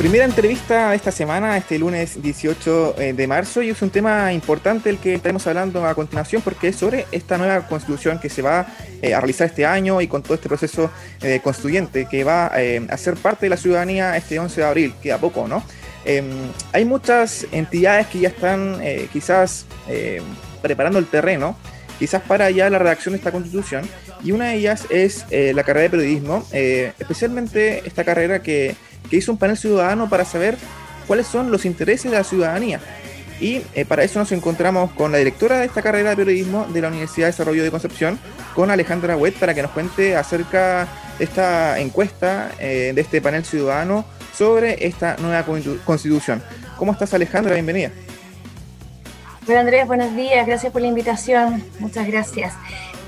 Primera entrevista de esta semana, este lunes 18 eh, de marzo, y es un tema importante el que estaremos hablando a continuación porque es sobre esta nueva constitución que se va eh, a realizar este año y con todo este proceso eh, constituyente que va a ser parte de la ciudadanía este 11 de abril, que a poco, ¿no? Em, hay muchas entidades que ya están quizás preparando el terreno, quizás para ya la redacción de esta constitución, y una de ellas es la carrera de periodismo, especialmente esta carrera que que hizo un panel ciudadano para saber cuáles son los intereses de la ciudadanía. Y eh, para eso nos encontramos con la directora de esta carrera de periodismo de la Universidad de Desarrollo de Concepción, con Alejandra Wet, para que nos cuente acerca de esta encuesta, eh, de este panel ciudadano sobre esta nueva constitución. ¿Cómo estás Alejandra? Bienvenida. Hola Andrés, buenos días, gracias por la invitación, muchas gracias.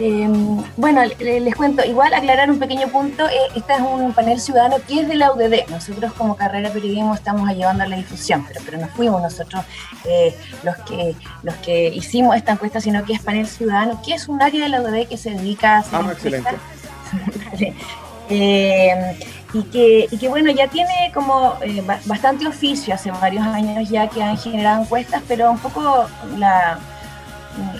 Em, bueno, les cuento, igual aclarar un pequeño punto, eh, este es un panel ciudadano que es de la UDD, nosotros como carrera periodismo estamos llevando a la difusión, pero, pero no fuimos nosotros eh, los, que, los que hicimos esta encuesta, sino que es panel ciudadano, que es un área de la UDD que se dedica a hacer... Ah, excelente. Em, y que, y que bueno, ya tiene como eh, bastante oficio hace varios años ya que han generado encuestas, pero un poco la,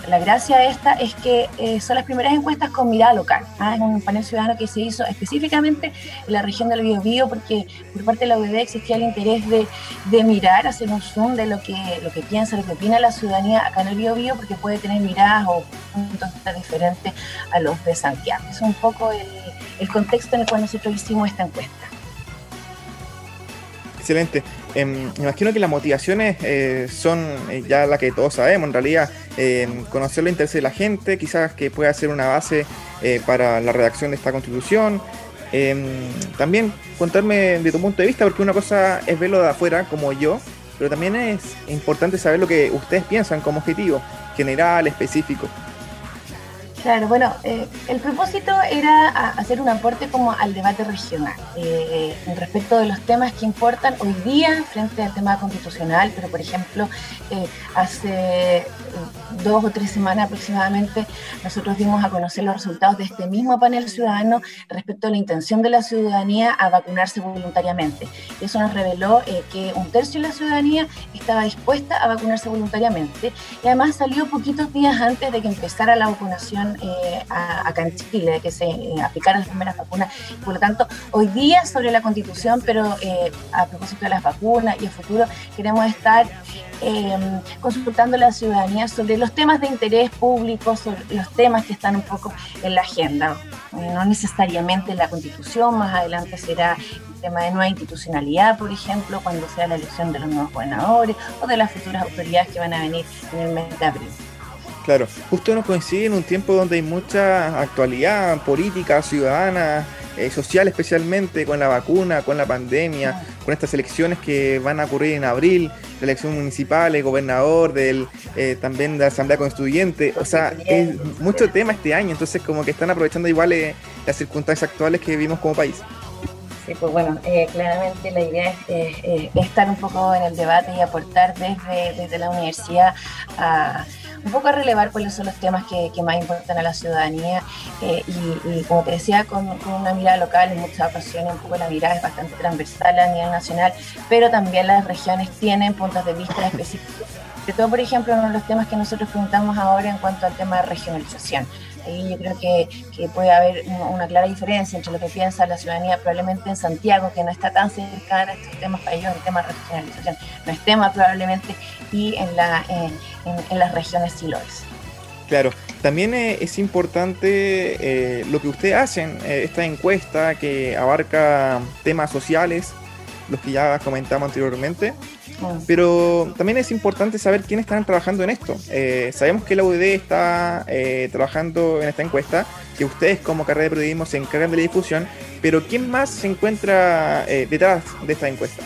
la gracia esta es que eh, son las primeras encuestas con mirada local. ¿ah? Es un panel ciudadano que se hizo específicamente en la región del Biobío porque por parte de la UDD existía el interés de, mirar, hacer un zoom de lo que, lo que piensa, lo que opina la ciudadanía acá en el Biobío porque puede tener miradas o puntos diferentes a los de Santiago. Es un poco el contexto en el cual nosotros hicimos esta encuesta. Excelente. Em, me imagino que las motivaciones eh, son eh, ya las que todos sabemos, en realidad, em, conocer los intereses de la gente, quizás que pueda ser una base eh, para la redacción de esta constitución. Em, también contarme de tu punto de vista, porque una cosa es verlo de afuera, como yo, pero también es importante saber lo que ustedes piensan como objetivo, general, específico. Claro, bueno, eh, el propósito era hacer un aporte como al debate regional eh, respecto de los temas que importan hoy día frente al tema constitucional, pero por ejemplo, eh, hace dos o tres semanas aproximadamente nosotros dimos a conocer los resultados de este mismo panel ciudadano respecto a la intención de la ciudadanía a vacunarse voluntariamente. Eso nos reveló que un tercio de la ciudadanía estaba dispuesta a vacunarse voluntariamente y además salió poquitos días antes de que empezara la vacunación eh, acá en Chile, que se eh, aplicaran las primeras vacunas. Por lo tanto, hoy día sobre la constitución, pero eh, a propósito de las vacunas y el futuro, queremos estar consultando a la ciudadanía sobre los temas de interés público, sobre los temas que están un poco en la agenda. no necesariamente la constitución, más adelante será el tema de nueva institucionalidad, por ejemplo, cuando sea la elección de los nuevos gobernadores o de las futuras autoridades que van a venir en el mes de abril. Claro, justo nos coincide en un tiempo donde hay mucha actualidad política, ciudadana, eh, social especialmente, con la vacuna, con la pandemia, con estas elecciones que van a ocurrir en abril, la elección municipal, el gobernador, del, eh, también de la Asamblea Constituyente, o sea, es mucho tema este año, entonces como que están aprovechando igual eh, las circunstancias actuales que vivimos como país. Sí, pues bueno, claramente la idea es, estar un poco en el debate y aportar desde, desde la universidad a un poco a relevar cuáles son los temas que, más importan a la ciudadanía eh, y, como te decía, con, una mirada local en muchas ocasiones un poco la mirada es bastante transversal a nivel nacional, pero también las regiones tienen puntos de vista específicos. De todo, por ejemplo, uno de los temas que nosotros preguntamos ahora en cuanto al tema de regionalización. Ahí yo creo que, puede haber una clara diferencia entre lo que piensa la ciudadanía probablemente en Santiago, que no está tan cercana a estos temas para ellos, el tema de regionalización. No es tema probablemente, y en, la, en, las regiones sí lo es. Claro, también eh, es importante eh, lo que ustedes hacen, eh, esta encuesta que abarca temas sociales, los que ya comentamos anteriormente, mm. pero también es importante saber quiénes están trabajando en esto. sabemos que la UDD está trabajando en esta encuesta, que ustedes como carrera de periodismo se encargan de la difusión, pero ¿quién más se encuentra detrás de esta encuesta?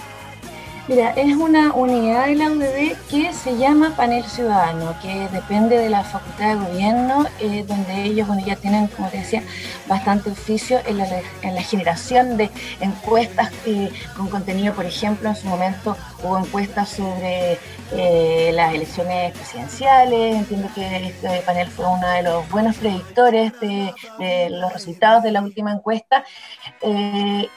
Mira, es una unidad de la UDD que se llama Panel Ciudadano, que depende de la Facultad de Gobierno, eh, donde ellos bueno, ya tienen, como te decía, bastante oficio en la, en la generación de encuestas eh, con contenido, por ejemplo, en su momento hubo encuestas sobre eh, las elecciones presidenciales, entiendo que este panel fue uno de los buenos predictores de, los resultados de la última encuesta,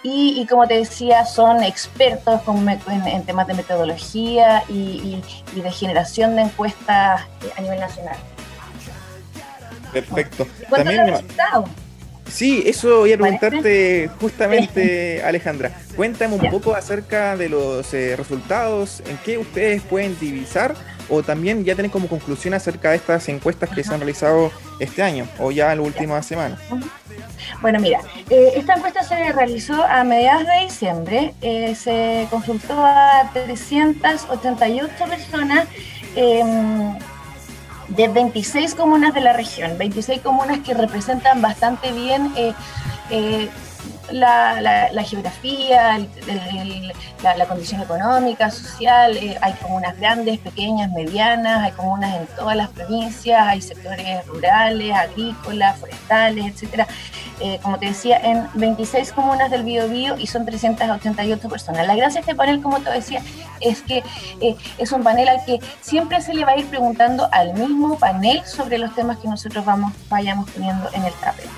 y, como te decía, son expertos en, en temas de metodología y, de generación de encuestas a nivel nacional. Perfecto. También Sí, eso voy a preguntarte justamente, Alejandra. Cuéntame un poco acerca de los eh, resultados, en qué ustedes pueden divisar o también ya tienen como conclusión acerca de estas encuestas que se han realizado este año o ya en la última semana. Bueno, mira, eh, esta encuesta se realizó a mediados de diciembre, eh, se consultó a 388 personas em, de 26 comunas de la región, 26 comunas que representan bastante bien eh, la, geografía, la, condición económica, social, eh, hay comunas grandes, pequeñas, medianas, hay comunas en todas las provincias, hay sectores rurales, agrícolas, forestales, etcétera. Eh, como te decía, en 26 comunas del Biobío y son 388 personas. La gracia de este panel, como te decía, es que eh, es un panel al que siempre se le va a ir preguntando al mismo panel sobre los temas que nosotros vamos, vayamos teniendo en el tapete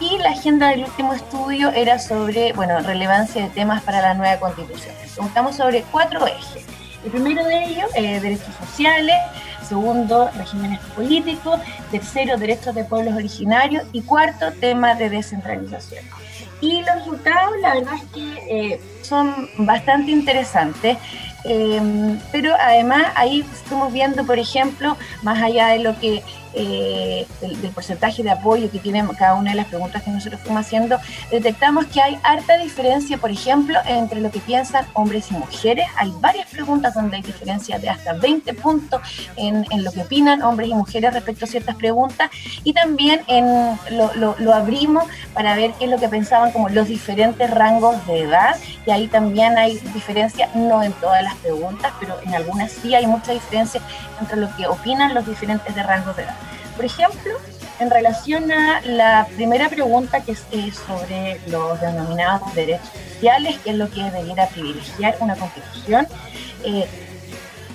y la agenda del último estudio era sobre, bueno, relevancia de temas para la nueva constitución. Preguntamos sobre cuatro ejes. El primero de ellos, eh, derechos sociales, segundo, regímenes políticos, tercero, derechos de pueblos originarios y cuarto, temas de descentralización. Y los resultados, la verdad es que eh, son bastante interesantes. Eh, pero además ahí estamos viendo, por ejemplo, más allá de lo que eh, del, porcentaje de apoyo que tienen cada una de las preguntas que nosotros fuimos haciendo, detectamos que hay harta diferencia, por ejemplo, entre lo que piensan hombres y mujeres. Hay varias preguntas donde hay diferencia de hasta 20 puntos en, lo que opinan hombres y mujeres respecto a ciertas preguntas y también lo, abrimos para ver qué es lo que pensaban como los diferentes rangos de edad y ahí también hay diferencia, no en todas las preguntas, pero en algunas sí hay mucha diferencia entre lo que opinan los diferentes de rangos de edad. Por ejemplo, en relación a la primera pregunta que es sobre los denominados derechos sociales, que es lo que debiera privilegiar una constitución, eh,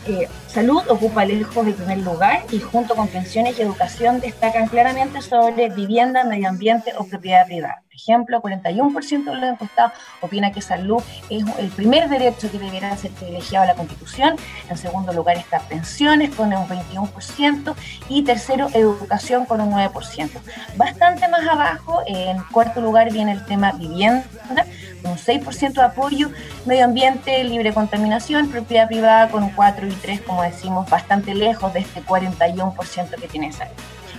eh, salud ocupa lejos el primer lugar y junto con pensiones y educación destacan claramente sobre vivienda, medio ambiente o propiedad privada. Ejemplo, 41% de los encuestados opina que salud es el primer derecho que debiera ser privilegiado a la Constitución. En segundo lugar está pensiones con un 21% y tercero educación con un 9%. Bastante más abajo, en cuarto lugar viene el tema vivienda un 6% de apoyo, medio ambiente, libre contaminación, propiedad privada con un 4 y 3, como decimos, bastante lejos de este 41% que tiene salud.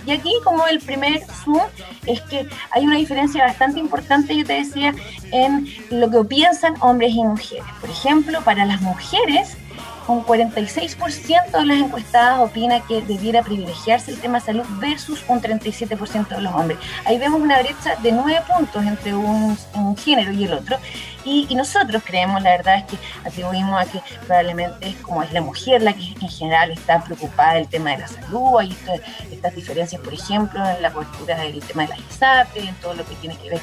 Y aquí como el primer zoom es que hay una diferencia bastante importante, yo te decía, en lo que piensan hombres y mujeres. Por ejemplo, para las mujeres, un 46% de las encuestadas opina que debiera privilegiarse el tema salud versus un 37% de los hombres. Ahí vemos una brecha de 9 puntos entre un, género y el otro. Y, nosotros creemos, la verdad es que atribuimos a que probablemente es como es la mujer la que en general está preocupada del tema de la salud. Hay estas diferencias, por ejemplo, en la cobertura del tema de la ISAPRE, en todo lo que tiene que ver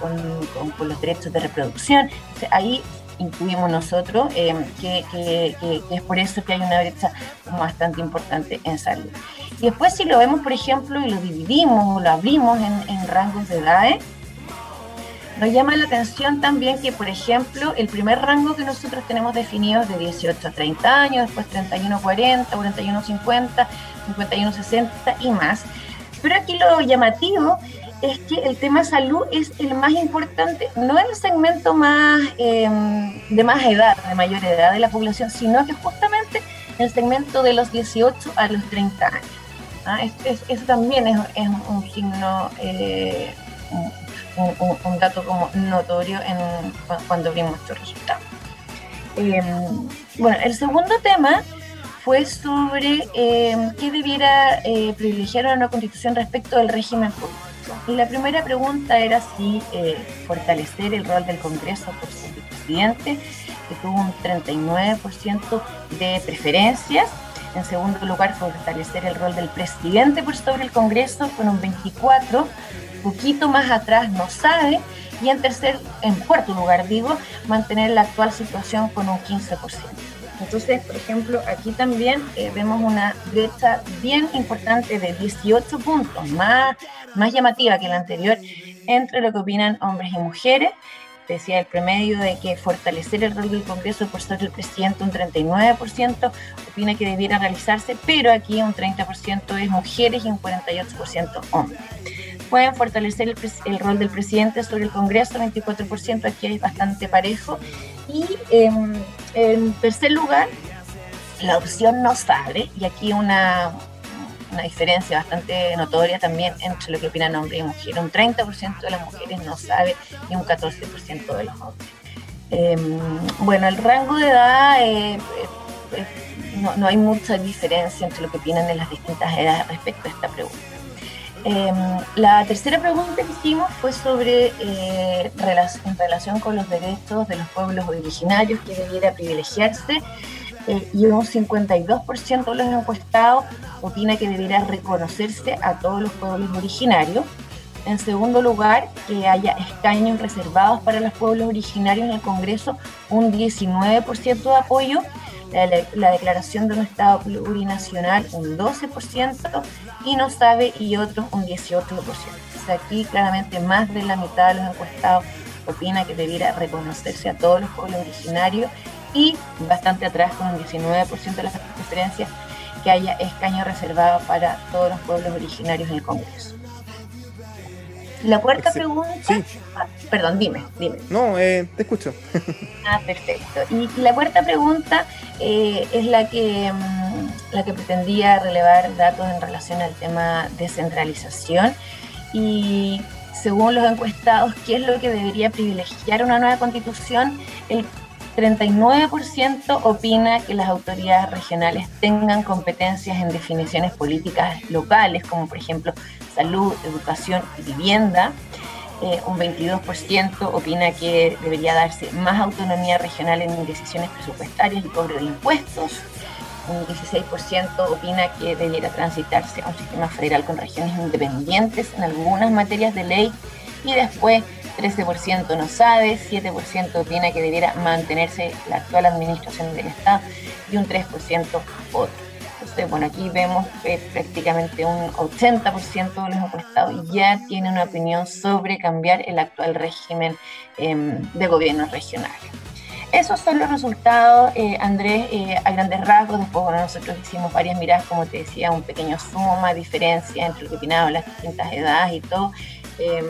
con, los derechos de reproducción. Entonces, ahí incluimos nosotros, eh, que, es por eso que hay una brecha bastante importante en salud. Y después si lo vemos, por ejemplo, y lo dividimos o lo abrimos en, rangos de edades, nos llama la atención también que, por ejemplo, el primer rango que nosotros tenemos definido es de 18 a 30 años, después 31 a 40, 41 a 50, 51 a 60 y más. Pero aquí lo llamativo es que el tema salud es el más importante, no el segmento más em, de más edad, de mayor edad de la población, sino que justamente el segmento de los 18 a los 30 años. ¿ah? eso también es, un signo, eh, un, dato como notorio en, cuando vimos estos resultados. Em, bueno, el segundo tema fue sobre em, qué debiera eh, privilegiar una constitución respecto del régimen político. Y la primera pregunta era si eh, fortalecer el rol del Congreso por su presidente que tuvo un 39% de preferencias. En segundo lugar, fortalecer el rol del presidente por sobre el Congreso con un 24%. Poquito más atrás no sabe. Y en tercer, en cuarto lugar, digo, mantener la actual situación con un 15%. Entonces, por ejemplo, aquí también eh, vemos una brecha bien importante de 18 puntos, más, más llamativa que la anterior, entre lo que opinan hombres y mujeres. Decía el promedio de que fortalecer el rol del Congreso por sobre el presidente un 39% opina que debiera realizarse, pero aquí un 30% es mujeres y un 48% hombres. Pueden fortalecer el, el, rol del presidente sobre el Congreso, 24%, aquí es bastante parejo. Y eh, en tercer lugar, la opción no sale, y aquí una, una diferencia bastante notoria también entre lo que opinan hombres y mujeres. Un 30% de las mujeres no sabe y un 14% de los hombres. Eh, bueno, el rango de edad, eh, eh, no, no, hay mucha diferencia entre lo que opinan en las distintas edades respecto a esta pregunta. la tercera pregunta que hicimos fue sobre en relación con los derechos de los pueblos originarios que debiera privilegiarse eh, y un 52% de los encuestados opina que debería reconocerse a todos los pueblos originarios. En segundo lugar, que haya escaños reservados para los pueblos originarios en el Congreso, un 19% de apoyo. La, la, declaración de un Estado plurinacional, un 12%, y no sabe y otros un 18%. O sea, aquí claramente más de la mitad de los encuestados opina que debiera reconocerse a todos los pueblos originarios y bastante atrás con un 19% de las preferencias que haya escaño reservado para todos los pueblos originarios en el Congreso. La cuarta pregunta. Sí. Ah, perdón, dime, dime. No, eh, te escucho. ah, perfecto. Y, la cuarta pregunta eh, es la que, mm, la que pretendía relevar datos en relación al tema descentralización. Y según los encuestados, ¿qué es lo que debería privilegiar una nueva constitución? El 39% opina que las autoridades regionales tengan competencias en definiciones políticas locales, como por ejemplo salud, educación y vivienda. Eh, un 22% opina que debería darse más autonomía regional en decisiones presupuestarias y cobro de impuestos. Un 16% opina que debiera transitarse a un sistema federal con regiones independientes en algunas materias de ley. Y después 13% no sabe, 7% opina que debiera mantenerse la actual administración del Estado y un 3% otro. Entonces, bueno, aquí vemos que prácticamente un 80% de los encuestados ya tiene una opinión sobre cambiar el actual régimen eh, de gobierno regional. Esos son los resultados, eh, Andrés, eh, a grandes rasgos. Después, bueno, nosotros hicimos varias miradas, como te decía, un pequeño suma, diferencia entre lo que opinaban las distintas edades y todo. Em,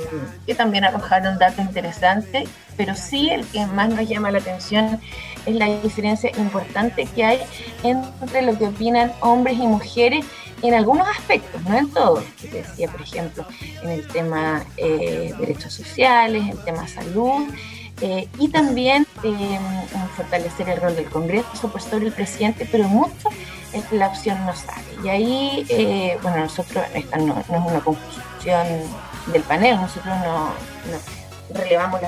que también arrojaron datos interesantes, pero sí el que más nos llama la atención es la diferencia importante que hay entre lo que opinan hombres y mujeres en algunos aspectos, no en todos. Que decía, por ejemplo, en el tema eh, derechos sociales, en el tema salud. Eh, y también eh, fortalecer el rol del Congreso por sobre el presidente, pero mucho es la opción no sale. Y ahí, eh, bueno, nosotros, esta no, no, es una conclusión del panel, nosotros no, relevamos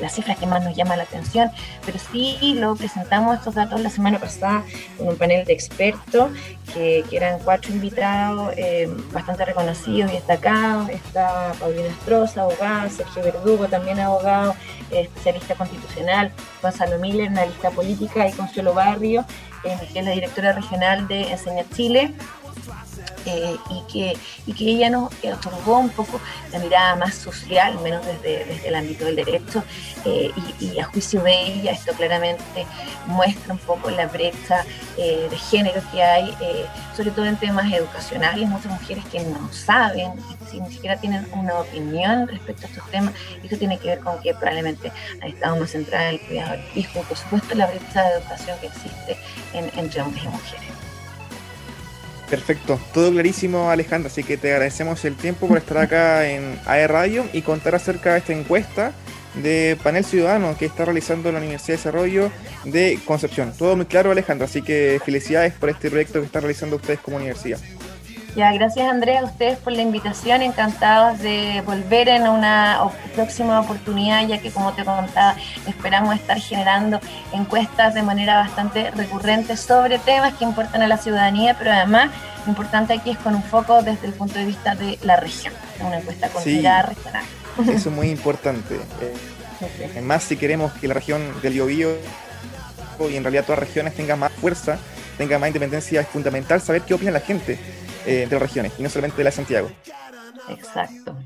las, cifras que más nos llaman la atención, pero sí lo presentamos estos datos la semana pasada con un panel de expertos que, que eran cuatro invitados eh, bastante reconocidos y destacados. Está Paulina Estroza, abogada, Sergio Verdugo, también abogado, eh, especialista constitucional, Gonzalo Miller, analista política, y Consuelo Barrio, eh, que es la directora regional de Enseña Chile y, que, y que ella nos otorgó un poco la mirada más social, menos desde, desde el ámbito del derecho, eh, y, a juicio de ella esto claramente muestra un poco la brecha eh, de género que hay, eh, sobre todo en temas educacionales, muchas mujeres que no saben, si ni siquiera tienen una opinión respecto a estos temas, esto tiene que ver con que probablemente han estado más centradas en el cuidado del hijo, por supuesto la brecha de educación que existe en, entre hombres y mujeres. Perfecto, todo clarísimo Alejandra, así que te agradecemos el tiempo por estar acá en AE Radio y contar acerca de esta encuesta de panel ciudadano que está realizando la Universidad de Desarrollo de Concepción. Todo muy claro Alejandra, así que felicidades por este proyecto que están realizando ustedes como universidad. Ya, gracias Andrea a ustedes por la invitación, encantados de volver en una próxima oportunidad, ya que como te contaba, esperamos estar generando encuestas de manera bastante recurrente sobre temas que importan a la ciudadanía, pero además lo importante aquí es con un foco desde el punto de vista de la región, una encuesta con mirada regional. Eso es muy importante. Eh, más si queremos que la región del Biobío y en realidad todas las regiones tengan más fuerza, tenga más independencia, es fundamental saber qué opina la gente eh, de las regiones y no solamente de la de Santiago. Exacto.